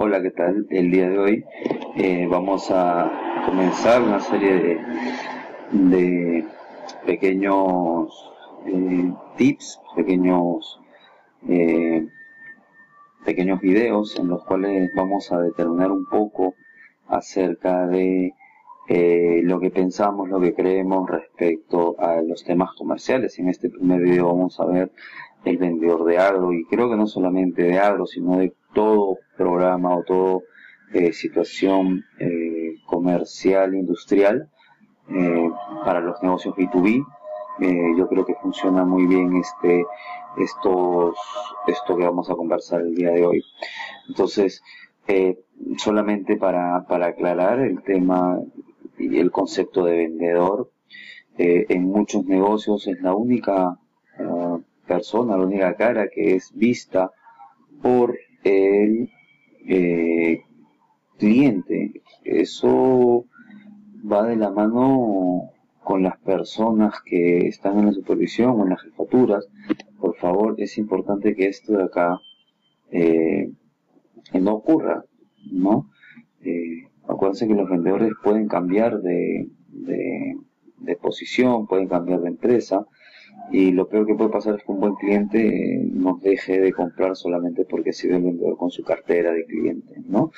Hola, ¿qué tal? El día de hoy eh, vamos a comenzar una serie de, pequeños eh, tips, pequeños eh, pequeños videos en los cuales vamos a determinar un poco acerca de lo que pensamos, lo que creemos respecto a los temas comerciales. En este primer video vamos a ver el vendedor de agro y creo que no solamente de agro, sino de todo programa o toda eh, situación eh, comercial, industrial eh, para los negocios B2B. yo creo que funciona muy bien este estos esto que vamos a conversar el día de hoy. Entonces, solamente para, para aclarar el tema y el concepto de vendedor, en muchos negocios es la única persona, la única cara que es vista por el eh, cliente. Eso va de la mano con las personas que están en la supervisión o en las jefaturas. Por favor, es importante que esto de acá eh, no ocurra, ¿no? Eh, acuérdense que los vendedores pueden cambiar de, de posición, pueden cambiar de empresa, y lo peor que puede pasar es que un buen cliente eh, nos deje de comprar solamente porque se ve el vendedor con su cartera de clientes, ¿no?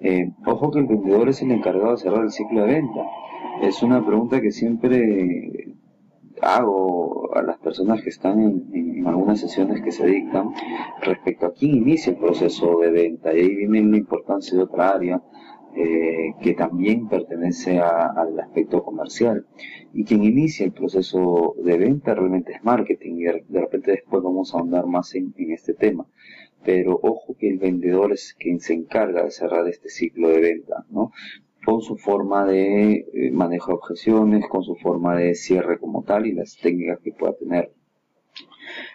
Eh, ojo que el vendedor es el encargado de cerrar el ciclo de venta. Es una pregunta que siempre hago a las personas que están en, algunas sesiones que se dictan respecto a quién inicia el proceso de venta. Y ahí viene la importancia de otra área eh, que también pertenece al aspecto comercial. Y quien inicia el proceso de venta realmente es marketing y de, repente después vamos a ahondar más en, este tema. Pero ojo que el vendedor es quien se encarga de cerrar este ciclo de venta, ¿no? con su forma de eh, manejo de objeciones, con su forma de cierre como tal y las técnicas que pueda tener.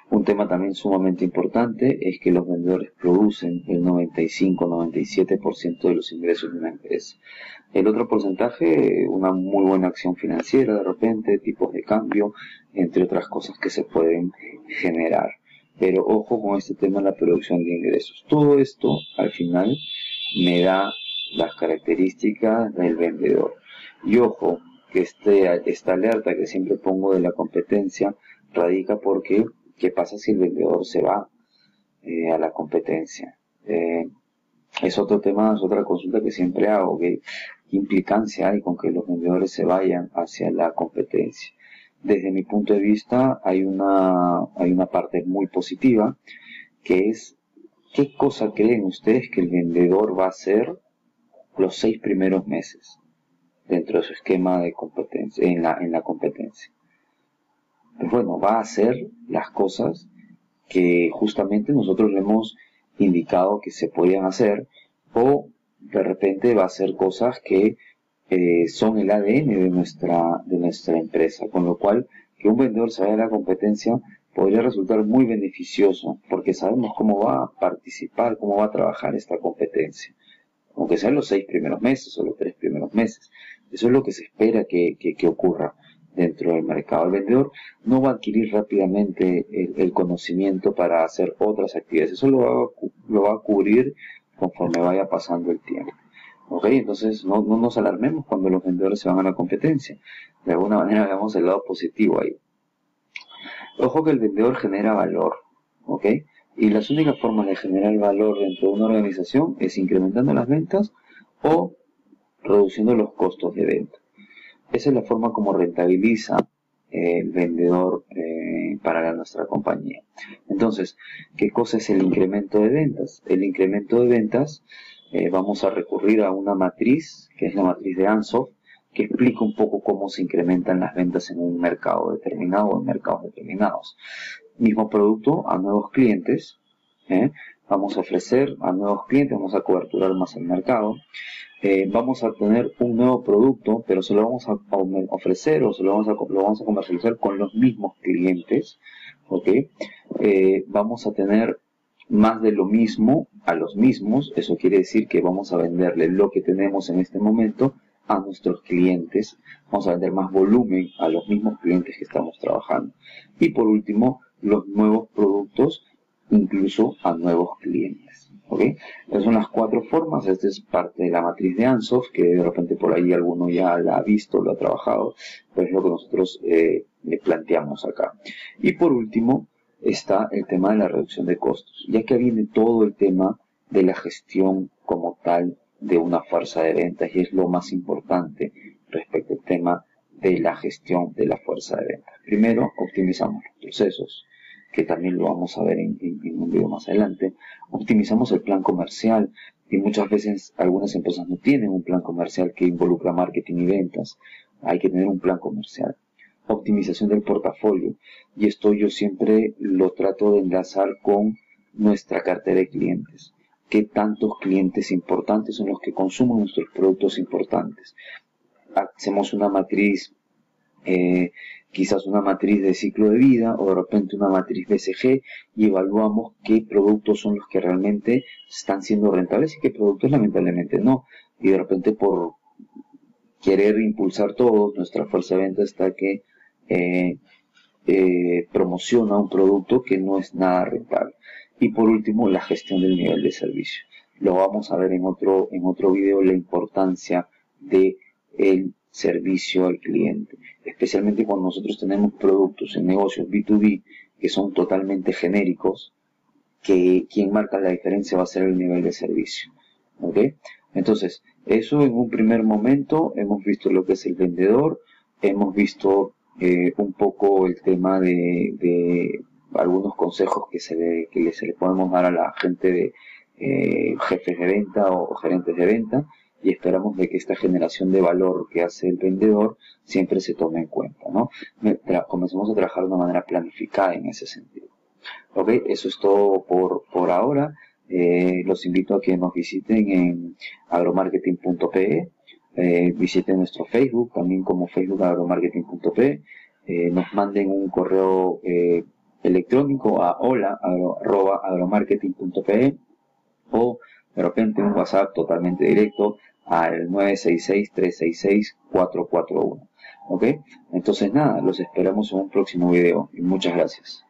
Un tema también sumamente importante es que los vendedores producen el 95-97% de los ingresos de una empresa. El otro porcentaje, una muy buena acción financiera de repente, tipos de cambio, entre otras cosas que se pueden generar. Pero ojo con este tema de la producción de ingresos. Todo esto al final me da las características del vendedor. Y ojo, que este, esta alerta que siempre pongo de la competencia radica porque ¿Qué pasa si el vendedor se va eh, a la competencia? Eh, es otro tema, es otra consulta que siempre hago, ¿qué implicancia hay con que los vendedores se vayan hacia la competencia? Desde mi punto de vista hay una, hay una parte muy positiva, que es ¿qué cosa creen ustedes que el vendedor va a hacer los seis primeros meses dentro de su esquema de competencia, en la, en la competencia? Pues bueno, va a hacer las cosas que justamente nosotros le hemos indicado que se podían hacer o de repente va a hacer cosas que eh, son el ADN de nuestra, de nuestra empresa, con lo cual que un vendedor se vaya a la competencia podría resultar muy beneficioso porque sabemos cómo va a participar, cómo va a trabajar esta competencia, aunque sean los seis primeros meses o los tres primeros meses. Eso es lo que se espera que, que ocurra dentro del mercado. El vendedor no va a adquirir rápidamente el, conocimiento para hacer otras actividades. Eso lo va, a, lo va a cubrir conforme vaya pasando el tiempo. ¿Ok? Entonces no, no nos alarmemos cuando los vendedores se van a la competencia. De alguna manera veamos el lado positivo ahí. Ojo que el vendedor genera valor. ¿Ok? Y las únicas formas de generar valor dentro de una organización es incrementando las ventas o reduciendo los costos de venta. Esa es la forma como rentabiliza el vendedor eh, para nuestra compañía. Entonces, ¿qué cosa es el incremento de ventas? El incremento de ventas, eh, vamos a recurrir a una matriz, que es la matriz de Ansoff, que explica un poco cómo se incrementan las ventas en un mercado determinado o en mercados determinados. Mismo producto a nuevos clientes, ¿eh? vamos a ofrecer a nuevos clientes, vamos a coberturar más el mercado. Eh, vamos a tener un nuevo producto, pero se lo vamos a ofrecer o se lo vamos a, lo vamos a comercializar con los mismos clientes, ¿ok? Eh, vamos a tener más de lo mismo a los mismos, eso quiere decir que vamos a venderle lo que tenemos en este momento a nuestros clientes, vamos a vender más volumen a los mismos clientes que estamos trabajando. Y por último, los nuevos productos incluso a nuevos clientes. ¿Ok? Esas son las cuatro formas, esta es parte de la matriz de Ansoff, que de repente por ahí alguno ya la ha visto, lo ha trabajado, pero es lo que nosotros eh, le planteamos acá. Y por último, está el tema de la reducción de costos, ya que viene todo el tema de la gestión como tal de una fuerza de ventas y es lo más importante respecto al tema de la gestión de la fuerza de ventas. Primero, optimizamos los procesos, que también lo vamos a ver en, un video más adelante. Optimizamos el plan comercial y muchas veces algunas empresas no tienen un plan comercial que involucra marketing y ventas. Hay que tener un plan comercial. Optimización del portafolio. Y esto yo siempre lo trato de enlazar con nuestra cartera de clientes. ¿Qué tantos clientes importantes son los que consumen nuestros productos importantes? Hacemos una matriz eh, quizás una matriz de ciclo de vida o de repente una matriz BCG y evaluamos qué productos son los que realmente están siendo rentables y qué productos lamentablemente no. Y de repente por querer impulsar todo, nuestra fuerza de venta está que eh, eh, promociona un producto que no es nada rentable. Y por último, la gestión del nivel de servicio. Lo vamos a ver en otro, en otro video, la importancia de el servicio al cliente, especialmente cuando nosotros tenemos productos en negocios B2B que son totalmente genéricos, que quien marca la diferencia va a ser el nivel de servicio. ¿Ok? Entonces, eso en un primer momento hemos visto lo que es el vendedor, hemos visto eh, un poco el tema de, algunos consejos que se le, que se le podemos dar a la gente de eh, jefes de venta o gerentes de venta y esperamos de que esta generación de valor que hace el vendedor siempre se tome en cuenta, ¿no? Comencemos a trabajar de una manera planificada en ese sentido. Ok, eso es todo por, por ahora. Eh, los invito a que nos visiten en agromarketing.pe, eh, visiten nuestro Facebook, también como Facebook agromarketing.pe, eh, nos manden un correo eh, electrónico a hola agromarketing.pe o de repente un WhatsApp totalmente directo al 966-366-441. ¿Ok? Entonces nada, los esperamos en un próximo video y muchas gracias.